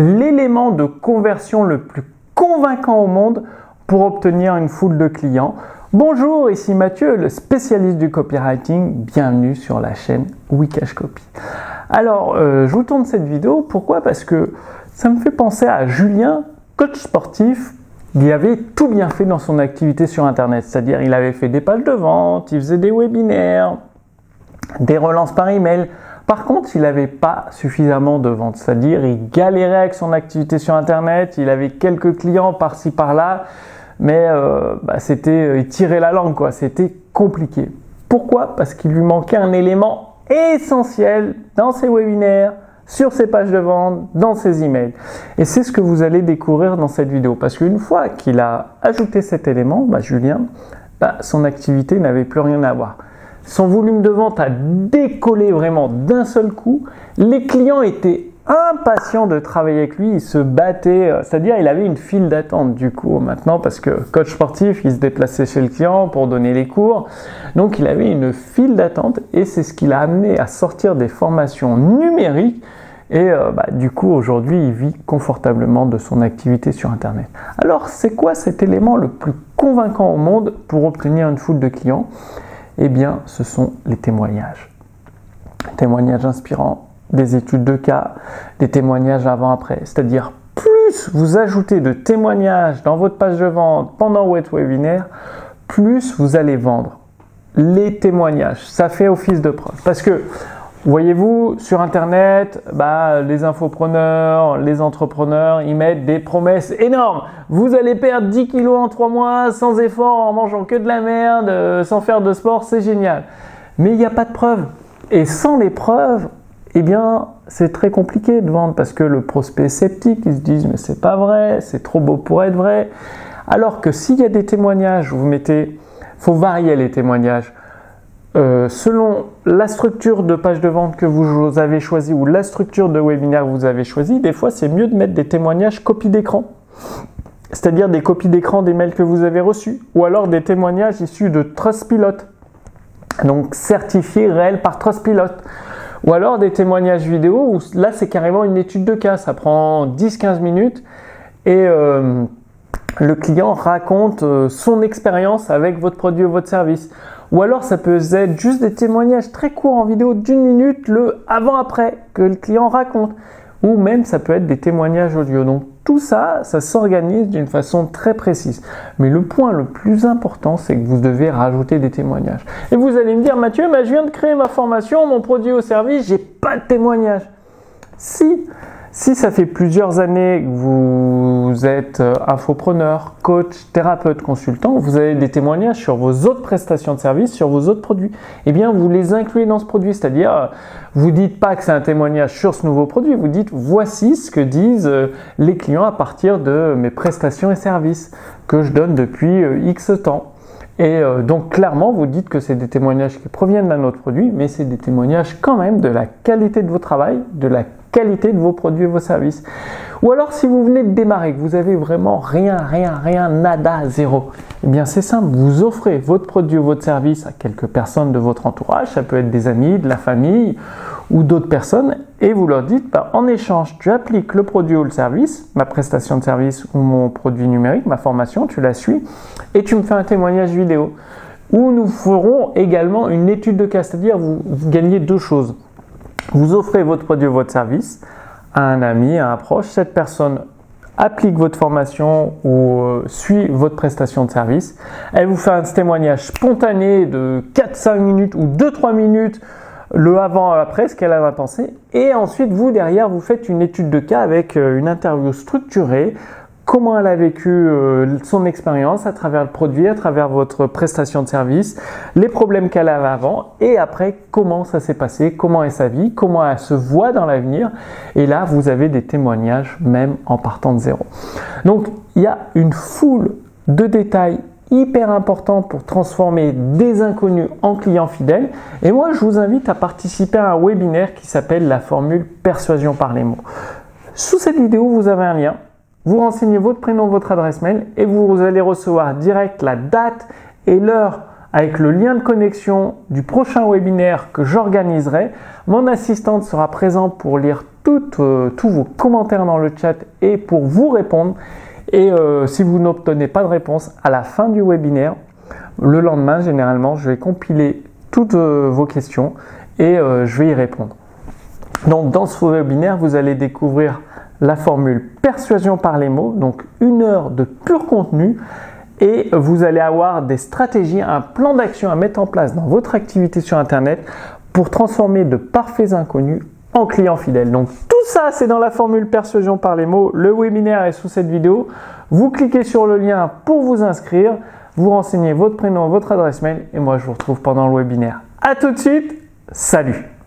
l'élément de conversion le plus convaincant au monde pour obtenir une foule de clients. Bonjour, ici Mathieu, le spécialiste du copywriting. Bienvenue sur la chaîne Wikash Copy. Alors, euh, je vous tourne cette vidéo. Pourquoi? Parce que ça me fait penser à Julien, coach sportif. Il avait tout bien fait dans son activité sur Internet. C'est-à-dire, il avait fait des pages de vente, il faisait des webinaires, des relances par email. Par contre, il n'avait pas suffisamment de ventes, c'est-à-dire il galérait avec son activité sur Internet, il avait quelques clients par-ci par-là, mais euh, bah, c'était, euh, il tirait la langue. C'était compliqué. Pourquoi? Parce qu'il lui manquait un élément essentiel dans ses webinaires, sur ses pages de vente, dans ses emails. Et c'est ce que vous allez découvrir dans cette vidéo. Parce qu'une fois qu'il a ajouté cet élément, bah, Julien, bah, son activité n'avait plus rien à voir. Son volume de vente a décollé vraiment d'un seul coup. Les clients étaient impatients de travailler avec lui, il se battait, euh, c'est-à-dire il avait une file d'attente du coup maintenant parce que coach sportif, il se déplaçait chez le client pour donner les cours. Donc il avait une file d'attente et c'est ce qui l'a amené à sortir des formations numériques et euh, bah, du coup, aujourd'hui, il vit confortablement de son activité sur Internet. Alors, c'est quoi cet élément le plus convaincant au monde pour obtenir une foule de clients? Eh bien, ce sont les témoignages. Témoignages inspirants, des études de cas, des témoignages avant-après. C'est-à-dire, plus vous ajoutez de témoignages dans votre page de vente pendant votre webinaire, plus vous allez vendre. Les témoignages, ça fait office de preuve. Parce que Voyez-vous, sur Internet, bah, les infopreneurs, les entrepreneurs, ils mettent des promesses énormes. Vous allez perdre 10 kilos en 3 mois sans effort, en mangeant que de la merde, euh, sans faire de sport, c'est génial. Mais il n'y a pas de preuves. Et sans les preuves, eh bien, c'est très compliqué de vendre parce que le prospect est sceptique, ils se disent mais c'est pas vrai, c'est trop beau pour être vrai. Alors que s'il y a des témoignages, vous mettez, faut varier les témoignages. Euh, selon la structure de page de vente que vous avez choisi ou la structure de webinaire que vous avez choisi, des fois c'est mieux de mettre des témoignages copies d'écran. C'est-à-dire des copies d'écran des mails que vous avez reçus ou alors des témoignages issus de Trustpilot. Donc certifiés réels par Trustpilot. Ou alors des témoignages vidéo où là c'est carrément une étude de cas, ça prend 10-15 minutes et euh, le client raconte euh, son expérience avec votre produit ou votre service. Ou alors ça peut être juste des témoignages très courts en vidéo d'une minute, le avant-après que le client raconte. Ou même ça peut être des témoignages audio. Donc tout ça, ça s'organise d'une façon très précise. Mais le point le plus important, c'est que vous devez rajouter des témoignages. Et vous allez me dire, Mathieu, je viens de créer ma formation, mon produit au service, j'ai pas de témoignages. Si, si ça fait plusieurs années que vous êtes euh, infopreneur, coach, thérapeute, consultant, vous avez des témoignages sur vos autres prestations de services, sur vos autres produits. Eh bien, vous les incluez dans ce produit, c'est-à-dire, euh, vous dites pas que c'est un témoignage sur ce nouveau produit, vous dites voici ce que disent euh, les clients à partir de mes prestations et services que je donne depuis X temps. Et donc clairement, vous dites que c'est des témoignages qui proviennent d'un autre produit, mais c'est des témoignages quand même de la qualité de votre travail, de la qualité de vos produits et vos services. Ou alors si vous venez de démarrer, que vous avez vraiment rien, rien, rien, nada, zéro, eh bien c'est simple, vous offrez votre produit ou votre service à quelques personnes de votre entourage, ça peut être des amis, de la famille ou d'autres personnes, et vous leur dites, bah, en échange, tu appliques le produit ou le service, ma prestation de service ou mon produit numérique, ma formation, tu la suis, et tu me fais un témoignage vidéo. Où nous ferons également une étude de cas, c'est-à-dire vous, vous gagnez deux choses. Vous offrez votre produit ou votre service à un ami, à un proche. Cette personne applique votre formation ou euh, suit votre prestation de service. Elle vous fait un témoignage spontané de 4-5 minutes ou 2-3 minutes, le avant après, ce qu'elle a pensé. Et ensuite, vous, derrière, vous faites une étude de cas avec euh, une interview structurée comment elle a vécu euh, son expérience à travers le produit, à travers votre prestation de service, les problèmes qu'elle avait avant et après comment ça s'est passé, comment est sa vie, comment elle se voit dans l'avenir. Et là, vous avez des témoignages même en partant de zéro. Donc, il y a une foule de détails hyper importants pour transformer des inconnus en clients fidèles. Et moi, je vous invite à participer à un webinaire qui s'appelle la formule persuasion par les mots. Sous cette vidéo, vous avez un lien vous renseignez votre prénom, votre adresse mail et vous allez recevoir direct la date et l'heure avec le lien de connexion du prochain webinaire que j'organiserai. Mon assistante sera présente pour lire euh, tous vos commentaires dans le chat et pour vous répondre. Et euh, si vous n'obtenez pas de réponse à la fin du webinaire, le lendemain, généralement, je vais compiler toutes vos questions et je vais y répondre. Donc, dans ce webinaire, vous allez découvrir la formule persuasion par les mots, donc une heure de pur contenu et vous allez avoir des stratégies, un plan d'action à mettre en place dans votre activité sur Internet pour transformer de parfaits inconnus en clients fidèles. Donc tout ça, c'est dans la formule persuasion par les mots. Le webinaire est sous cette vidéo. Vous cliquez sur le lien pour vous inscrire. Vous renseignez votre prénom, votre adresse mail et moi je vous retrouve pendant le webinaire. A tout de suite. Salut